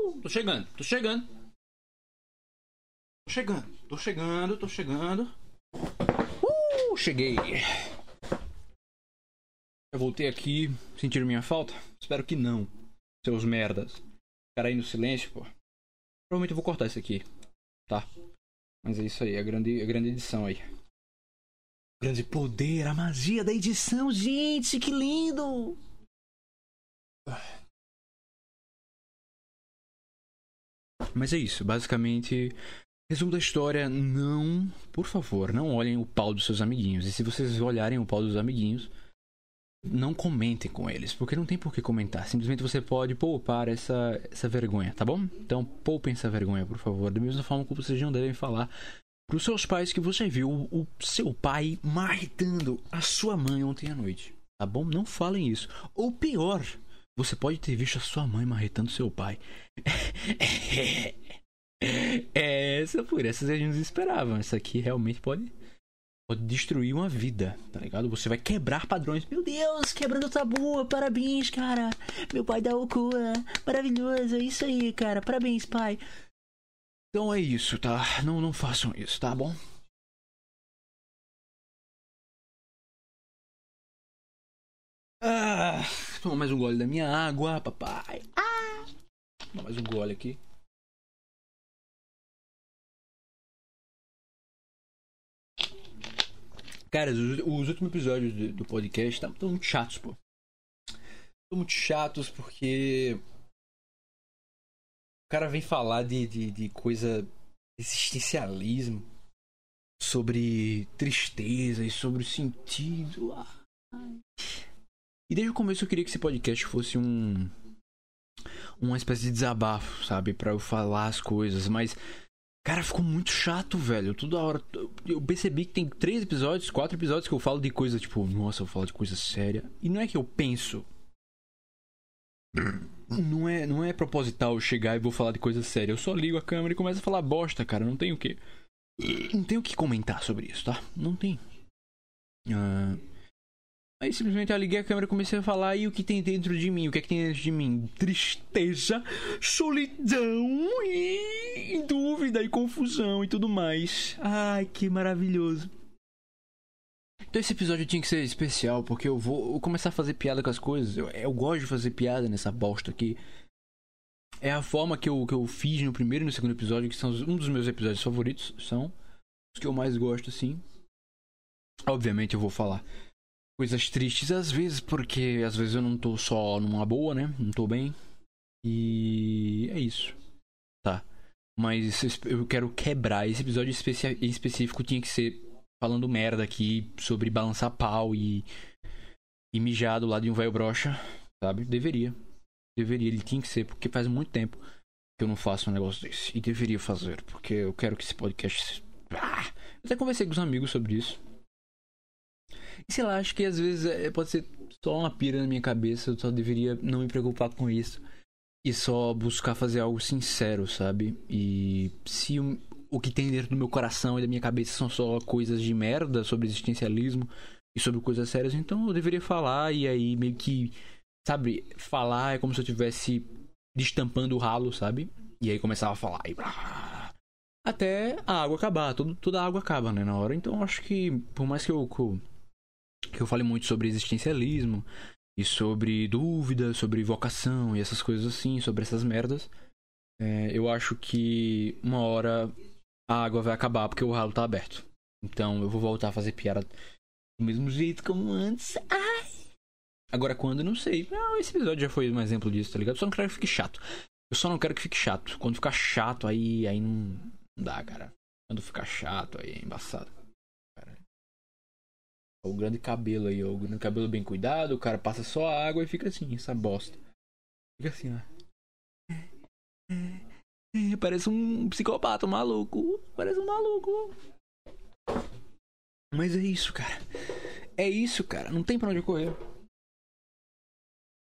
[SPEAKER 2] Uh, tô chegando, tô chegando. Tô chegando, tô chegando, tô chegando. Uh, cheguei. Eu voltei aqui, sentir minha falta? Espero que não. Seus merdas. Cara aí no silêncio, pô. Provavelmente eu vou cortar isso aqui. Tá? Mas é isso aí, a grande, a grande edição aí. Grande poder, a magia da edição, gente, que lindo! Mas é isso, basicamente. Resumo da história: não, por favor, não olhem o pau dos seus amiguinhos. E se vocês olharem o pau dos amiguinhos, não comentem com eles, porque não tem por que comentar. Simplesmente você pode poupar essa, essa vergonha, tá bom? Então poupem essa vergonha, por favor. Da mesma forma que vocês não devem falar para os seus pais que você viu o seu pai marretando a sua mãe ontem à noite, tá bom? Não falem isso. Ou pior, você pode ter visto a sua mãe marretando seu pai. é, essa por essa a gente não esperava. Essa aqui realmente pode pode destruir uma vida, tá ligado? Você vai quebrar padrões. Meu Deus, quebrando tabu, parabéns, cara. Meu pai da Okua, maravilhoso, é isso aí, cara. Parabéns, pai. Então é isso, tá? Não, não façam isso, tá bom? Ah, toma mais um gole da minha água, papai. Ah! Toma mais um gole aqui. Cara, os, os últimos episódios do, do podcast estão muito chatos, pô. Estão muito chatos porque. O cara vem falar de, de, de coisa. existencialismo. Sobre tristeza e sobre o sentido. Ai. E desde o começo eu queria que esse podcast fosse um. Uma espécie de desabafo, sabe? para eu falar as coisas, mas. Cara, ficou muito chato, velho. Toda hora. Eu percebi que tem três episódios, quatro episódios que eu falo de coisa tipo, nossa, eu falo de coisa séria. E não é que eu penso. Não é, não é proposital eu chegar e vou falar de coisa séria. Eu só ligo a câmera e começo a falar bosta, cara. Não tenho o que. Não tenho o que comentar sobre isso, tá? Não tem. Uh, Aí simplesmente eu liguei a câmera e comecei a falar e o que tem dentro de mim? O que é que tem dentro de mim? Tristeza, solidão e dúvida e confusão e tudo mais. Ai, que maravilhoso. Então esse episódio tinha que ser especial porque eu vou começar a fazer piada com as coisas. Eu, eu gosto de fazer piada nessa bosta aqui. É a forma que eu, que eu fiz no primeiro e no segundo episódio, que são um dos meus episódios favoritos. São os que eu mais gosto, assim. Obviamente eu vou falar coisas tristes às vezes, porque às vezes eu não tô só numa boa, né? Não tô bem. E é isso. Tá. Mas eu quero quebrar. Esse episódio específico tinha que ser falando merda aqui sobre balançar pau e. e mijar do lado de um velho brocha. Sabe? Deveria. Deveria. Ele tinha que ser, porque faz muito tempo que eu não faço um negócio desse. E deveria fazer, porque eu quero que esse podcast. Ah! Eu até conversei com os amigos sobre isso. Sei lá, acho que às vezes é, pode ser só uma pira na minha cabeça, eu só deveria não me preocupar com isso. E só buscar fazer algo sincero, sabe? E se o, o que tem dentro do meu coração e da minha cabeça são só coisas de merda sobre existencialismo e sobre coisas sérias, então eu deveria falar e aí meio que, sabe, falar é como se eu estivesse destampando o ralo, sabe? E aí começava a falar e até a água acabar, tudo, toda a água acaba, né, na hora. Então acho que por mais que eu, que eu que eu falei muito sobre existencialismo e sobre dúvida, sobre vocação e essas coisas assim, sobre essas merdas. É, eu acho que uma hora a água vai acabar porque o ralo tá aberto. Então eu vou voltar a fazer piada do mesmo jeito como antes. Ai! Agora quando, não sei. Não, esse episódio já foi um exemplo disso, tá ligado? Só não quero que fique chato. Eu só não quero que fique chato. Quando ficar chato, aí, aí não, não dá, cara. Quando ficar chato, aí é embaçado o grande cabelo aí, o grande cabelo bem cuidado, o cara passa só água e fica assim, essa bosta. Fica assim, ó. Parece um psicopata, um maluco. Parece um maluco. Mas é isso, cara. É isso, cara. Não tem pra onde correr.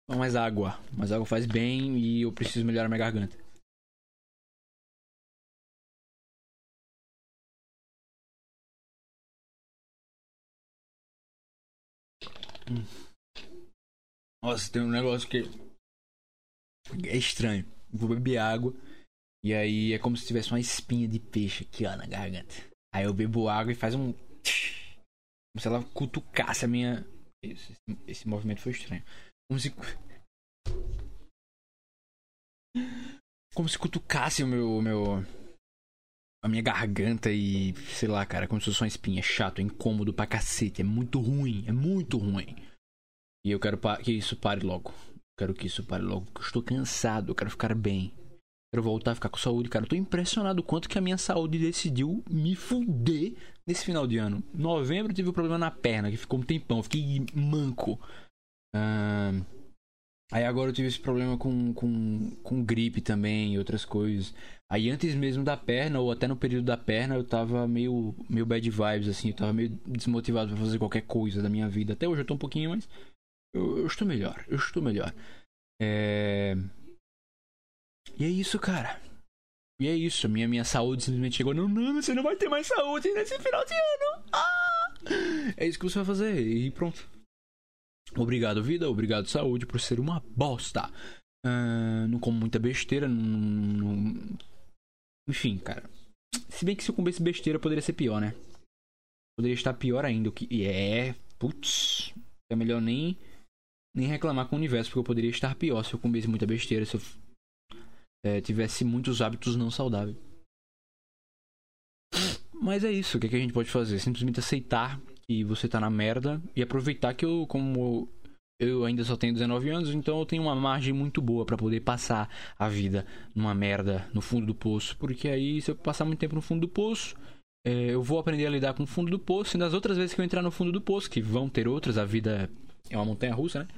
[SPEAKER 2] Mais água. Mais água faz bem e eu preciso melhorar minha garganta. Nossa, tem um negócio que é estranho. Vou beber água e aí é como se tivesse uma espinha de peixe aqui, ó, na garganta. Aí eu bebo água e faz um como se ela cutucasse a minha esse, esse movimento foi estranho. Como se como se cutucasse o meu, meu a minha garganta e sei lá, cara, como se fosse uma espinha. É chato, é incômodo pra cacete, é muito ruim, é muito ruim. E eu quero que isso pare logo. Quero que isso pare logo, porque eu estou cansado, eu quero ficar bem. Quero voltar a ficar com saúde, cara. Eu tô impressionado quanto que a minha saúde decidiu me fuder nesse final de ano. Em novembro tive um problema na perna, que ficou um tempão, fiquei manco. Uh... Aí agora eu tive esse problema com, com, com gripe também e outras coisas. Aí antes mesmo da perna, ou até no período da perna, eu tava meio, meio bad vibes, assim. Eu tava meio desmotivado pra fazer qualquer coisa da minha vida. Até hoje eu tô um pouquinho, mas eu, eu estou melhor. Eu estou melhor. É... E é isso, cara. E é isso. Minha, minha saúde simplesmente chegou. Não, não, você não vai ter mais saúde nesse final de ano. Ah! É isso que você vai fazer e pronto. Obrigado, vida. Obrigado, saúde, por ser uma bosta. Ah, não como muita besteira. Não, não- Enfim, cara. Se bem que se eu comesse besteira, poderia ser pior, né? Poderia estar pior ainda. O que é. Putz. É melhor nem. Nem reclamar com o universo, porque eu poderia estar pior se eu comesse muita besteira, se eu é, tivesse muitos hábitos não saudáveis. Mas é isso, o que, é que a gente pode fazer? Simplesmente aceitar que você tá na merda e aproveitar que eu, como eu ainda só tenho 19 anos, então eu tenho uma margem muito boa pra poder passar a vida numa merda no fundo do poço. Porque aí, se eu passar muito tempo no fundo do poço, é, eu vou aprender a lidar com o fundo do poço. E nas outras vezes que eu entrar no fundo do poço, que vão ter outras, a vida é uma montanha russa, né?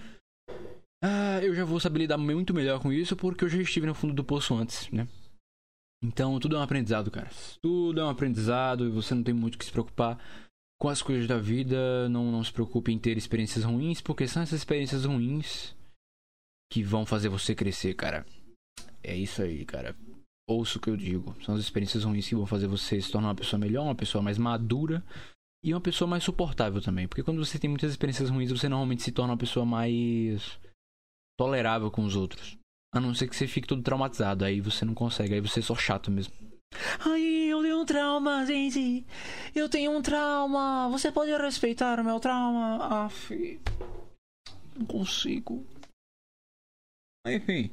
[SPEAKER 2] Ah, eu já vou saber lidar muito melhor com isso porque eu já estive no fundo do poço antes, né? Então, tudo é um aprendizado, cara. Tudo é um aprendizado e você não tem muito o que se preocupar com as coisas da vida. Não, não se preocupe em ter experiências ruins, porque são essas experiências ruins que vão fazer você crescer, cara. É isso aí, cara. Ouça o que eu digo. São as experiências ruins que vão fazer você se tornar uma pessoa melhor, uma pessoa mais madura e uma pessoa mais suportável também. Porque quando você tem muitas experiências ruins, você normalmente se torna uma pessoa mais tolerável com os outros. A não ser que você fique todo traumatizado. Aí você não consegue, aí você é só chato mesmo. Ai, eu tenho um trauma, gente. Eu tenho um trauma. Você pode respeitar o meu trauma? Aff. Não consigo. Enfim.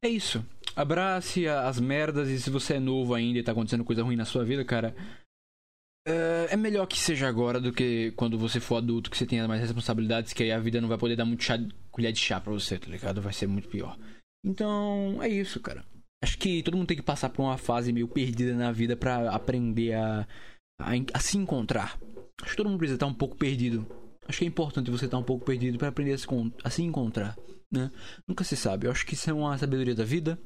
[SPEAKER 2] É isso. Abrace as merdas e se você é novo ainda e tá acontecendo coisa ruim na sua vida, cara. É é melhor que seja agora do que quando você for adulto, que você tenha mais responsabilidades, que aí a vida não vai poder dar muito chá, colher de chá pra você, tá ligado? Vai ser muito pior. Então, é isso, cara. Acho que todo mundo tem que passar por uma fase meio perdida na vida pra aprender a, a, a se encontrar. Acho que todo mundo precisa estar um pouco perdido. Acho que é importante você estar um pouco perdido pra aprender a se, a se encontrar, né? Nunca se sabe. Eu acho que isso é uma sabedoria da vida.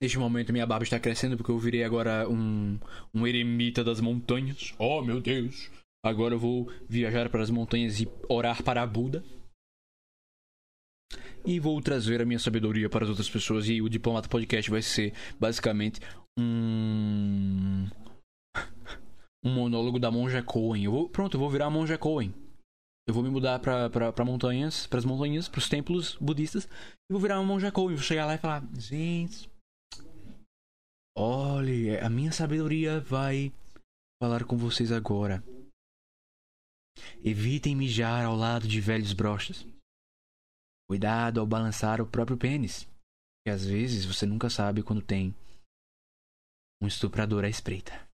[SPEAKER 2] Neste momento, minha barba está crescendo porque eu virei agora um, um eremita das montanhas. Oh, meu Deus! Agora eu vou viajar para as montanhas e orar para Buda. E vou trazer a minha sabedoria para as outras pessoas. E o Diplomata Podcast vai ser basicamente um. Um monólogo da Monja Coen. Eu vou, pronto, eu vou virar a Monja Coen. Eu vou me mudar para pra montanhas, para as montanhas, para os templos budistas. E vou virar uma Monja Coen. Vou chegar lá e falar: Gente, olhe, a minha sabedoria vai falar com vocês agora. Evitem mijar ao lado de velhos brochas. Cuidado ao balançar o próprio pênis. Que às vezes você nunca sabe quando tem um estuprador à espreita.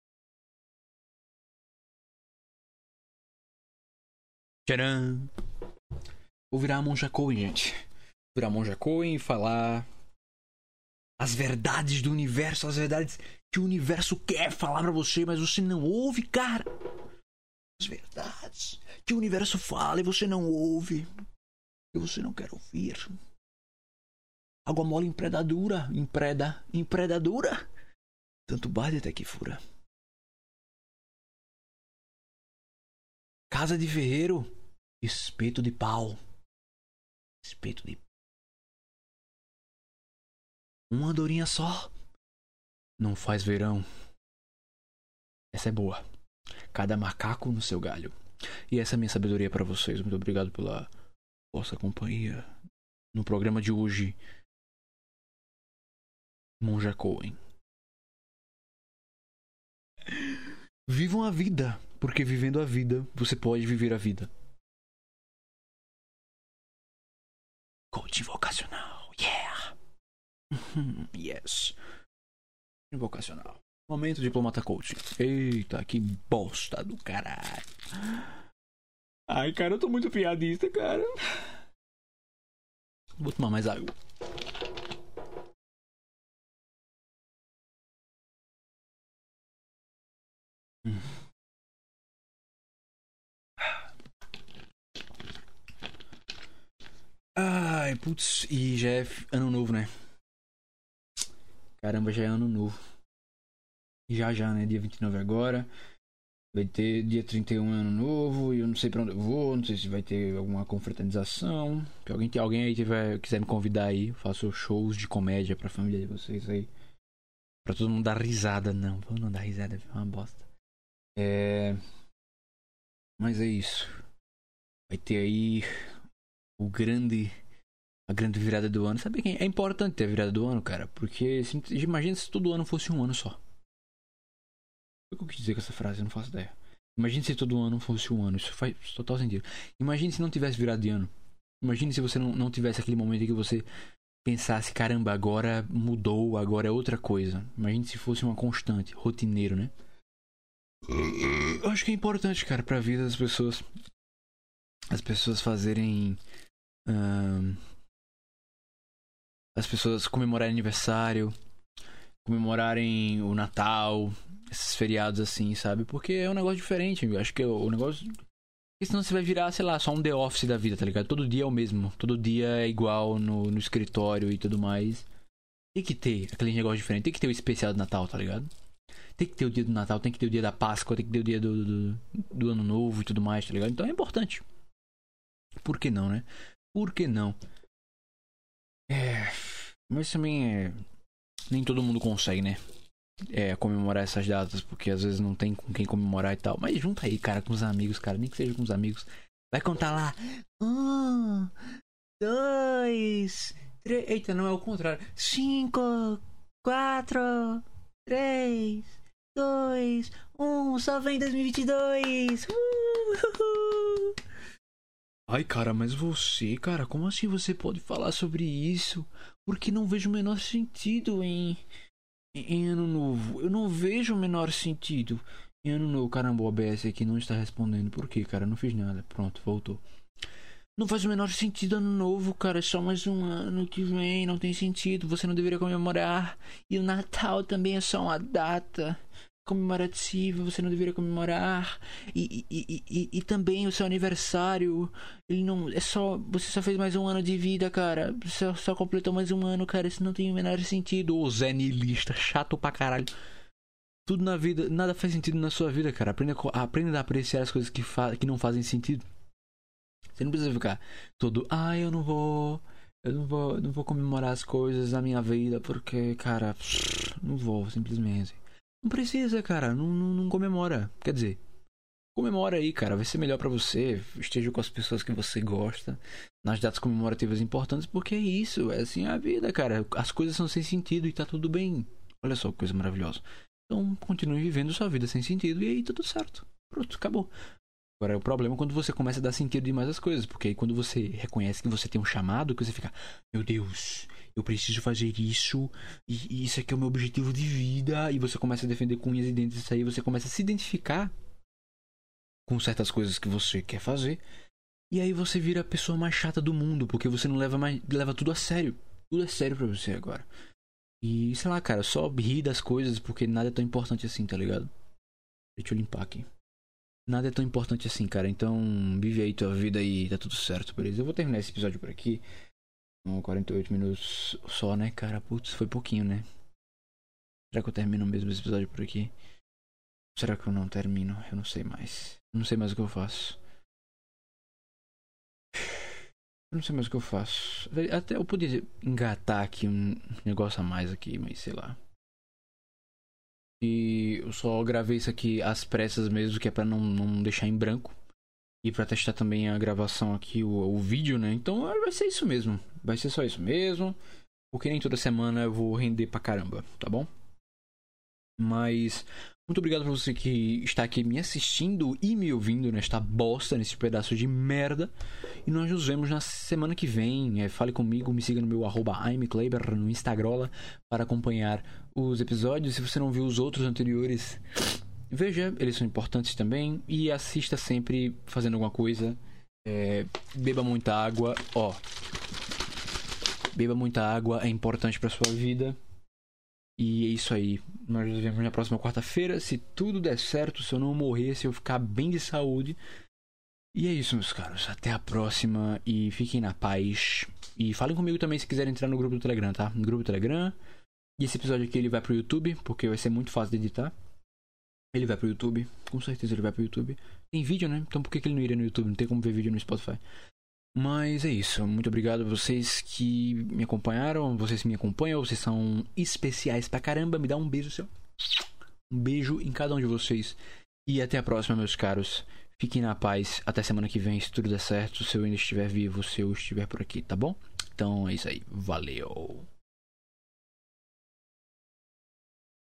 [SPEAKER 2] Tcharam! Vou virar a Monja Coen, gente. Vou virar a Monja Coen e falar as verdades do universo, as verdades que o universo quer falar pra você, mas você não ouve, cara. As verdades que o universo fala e você não ouve. E você não quer ouvir. Água mole empredadura, empreda, empredadura. Tanto bate até que fura. Casa de ferreiro, espeto de pau. Espeto de uma andorinha só não faz verão. Essa é boa. Cada macaco no seu galho. E essa é a minha sabedoria para vocês. Muito obrigado pela vossa companhia no programa de hoje. Monja Coen. Vivam a vida, porque vivendo a vida, você pode viver a vida. Coaching vocacional. Yeah! Yes. Vocacional. Momento diplomata coaching. Eita, que bosta do caralho. Ai, cara, eu tô muito piadista, cara. Vou tomar mais água. Ai, putz, e já é ano novo, né? Caramba, já é ano novo. Já já, né? Dia 29 agora. Vai ter dia 31 ano novo. E eu não sei pra onde eu vou. Não sei se vai ter alguma confraternização. Se alguém, tem- alguém aí tiver, quiser me convidar aí, faço shows de comédia pra família de vocês aí. Pra todo mundo dar risada. Não, vamos não dar risada, é uma bosta. É. Mas é isso. Vai ter aí o grande. A grande virada do ano. Sabe quem? É importante ter a virada do ano, cara. Porque imagina se todo ano fosse um ano só. O que eu quis dizer com essa frase? Eu não faço ideia. Imagine se todo ano fosse um ano. Isso faz total sentido. Imagine se não tivesse virado de ano. Imagine se você não, não tivesse aquele momento em que você pensasse, caramba, agora mudou, agora é outra coisa. Imagine se fosse uma constante, rotineiro, né? Eu acho que é importante, cara, pra vida das pessoas. As pessoas fazerem. ahn, as pessoas comemorarem aniversário, comemorarem o Natal, esses feriados assim, sabe? Porque é um negócio diferente. Eu acho que é o negócio. Porque senão você vai virar, sei lá, só um The Office da vida, tá ligado? Todo dia é o mesmo. Todo dia é igual no, no escritório e tudo mais. Tem que ter aquele negócio diferente. Tem que ter o especial do Natal, tá ligado? Tem que ter o dia do Natal, tem que ter o dia da Páscoa, tem que ter o dia do, do, do Ano Novo e tudo mais, tá ligado? Então é importante. Por que não, né? Por que não? É. Mas também é. Nem todo mundo consegue, né? É, comemorar essas datas, porque às vezes não tem com quem comemorar e tal. Mas junta aí, cara, com os amigos, cara. Nem que seja com os amigos. Vai contar lá. Um, dois, três. Eita, não é o contrário. Cinco, quatro, três, dois, um. Só vem 2022. Uh! Ai, cara, mas você, cara, como assim você pode falar sobre isso? Porque não vejo o menor sentido em. Em ano novo. Eu não vejo o menor sentido. Em ano novo, caramba, o OBS aqui não está respondendo. Por quê, cara? Não fiz nada. Pronto, voltou. Não faz o menor sentido ano novo, cara. É só mais um ano que vem. Não tem sentido. Você não deveria comemorar. E o Natal também é só uma data comemorativa. Você não deveria comemorar. E, e, e, e, também o seu aniversário. Ele não. É só. Você só fez mais um ano de vida, cara. Você só, completou mais um ano, cara. Isso não tem o menor sentido. Ô Zé Nilista, chato pra caralho. Tudo na vida, nada faz sentido na sua vida, cara. Aprenda, aprenda a apreciar as coisas que, fa que não fazem sentido. Você não precisa ficar todo, ah, eu não vou, eu não vou, não vou comemorar as coisas da minha vida porque, cara, não vou, simplesmente. Não precisa, cara, não, não, não comemora. Quer dizer, comemora aí, cara, vai ser melhor pra você. Esteja com as pessoas que você gosta nas datas comemorativas importantes, porque é isso, é assim a vida, cara. As coisas são sem sentido e tá tudo bem. Olha só que coisa maravilhosa. Então, continue vivendo sua vida sem sentido e aí tudo certo. Pronto, acabou. Agora, o problema é quando você começa a dar sentido demais às coisas, porque aí quando você reconhece que você tem um chamado, que você fica, meu Deus, eu preciso fazer isso, e, e isso aqui é o meu objetivo de vida, e você começa a defender com unhas e dentes isso aí, você começa a se identificar com certas coisas que você quer fazer, e aí você vira a pessoa mais chata do mundo, porque você não leva mais, leva tudo a sério. Tudo é sério pra você agora. E sei lá, cara, só ri das coisas porque nada é tão importante assim, tá ligado? Deixa eu limpar aqui. Nada é tão importante assim, cara. Então, vive aí tua vida e tá tudo certo, beleza? Eu vou terminar esse episódio por aqui. Com 48 minutos só, né, cara? Putz, foi pouquinho, né? Será que eu termino mesmo esse episódio por aqui? Será que eu não termino? Eu não sei mais. Eu não sei mais o que eu faço. Eu não sei mais o que eu faço. Até eu podia engatar aqui um negócio a mais aqui, mas sei lá. E eu só gravei isso aqui às pressas mesmo, que é pra não, não deixar em branco. E pra testar também a gravação aqui, o, o vídeo, né? Então vai ser isso mesmo. Vai ser só isso mesmo. Porque nem toda semana eu vou render pra caramba, tá bom? Mas muito obrigado pra você que está aqui me assistindo e me ouvindo nesta bosta, nesse pedaço de merda. E nós nos vemos na semana que vem. É, fale comigo, me siga no meu arroba Kleber no Instagram para acompanhar os episódios. Se você não viu os outros anteriores, veja, eles são importantes também. E assista sempre fazendo alguma coisa. É, beba muita água, ó. Beba muita água, é importante para sua vida. E é isso aí. Nós nos vemos na próxima quarta-feira. Se tudo der certo, se eu não morrer, se eu ficar bem de saúde. E é isso, meus caros. Até a próxima e fiquem na paz. E falem comigo também se quiserem entrar no grupo do Telegram, tá? No grupo do Telegram. E esse episódio aqui ele vai pro YouTube, porque vai ser muito fácil de editar. Ele vai pro YouTube. Com certeza ele vai pro YouTube. Tem vídeo, né? Então por que que ele não iria no YouTube? Não tem como ver vídeo no Spotify. Mas é isso. Muito obrigado a vocês que me acompanharam, vocês que me acompanham, vocês são especiais pra caramba. Me dá um beijo seu. Um beijo em cada um de vocês. E até a próxima, meus caros. Fiquem na paz. Até semana que vem, se tudo der certo. Se eu ainda estiver vivo, se eu estiver por aqui, tá bom? Então é isso aí. Valeu.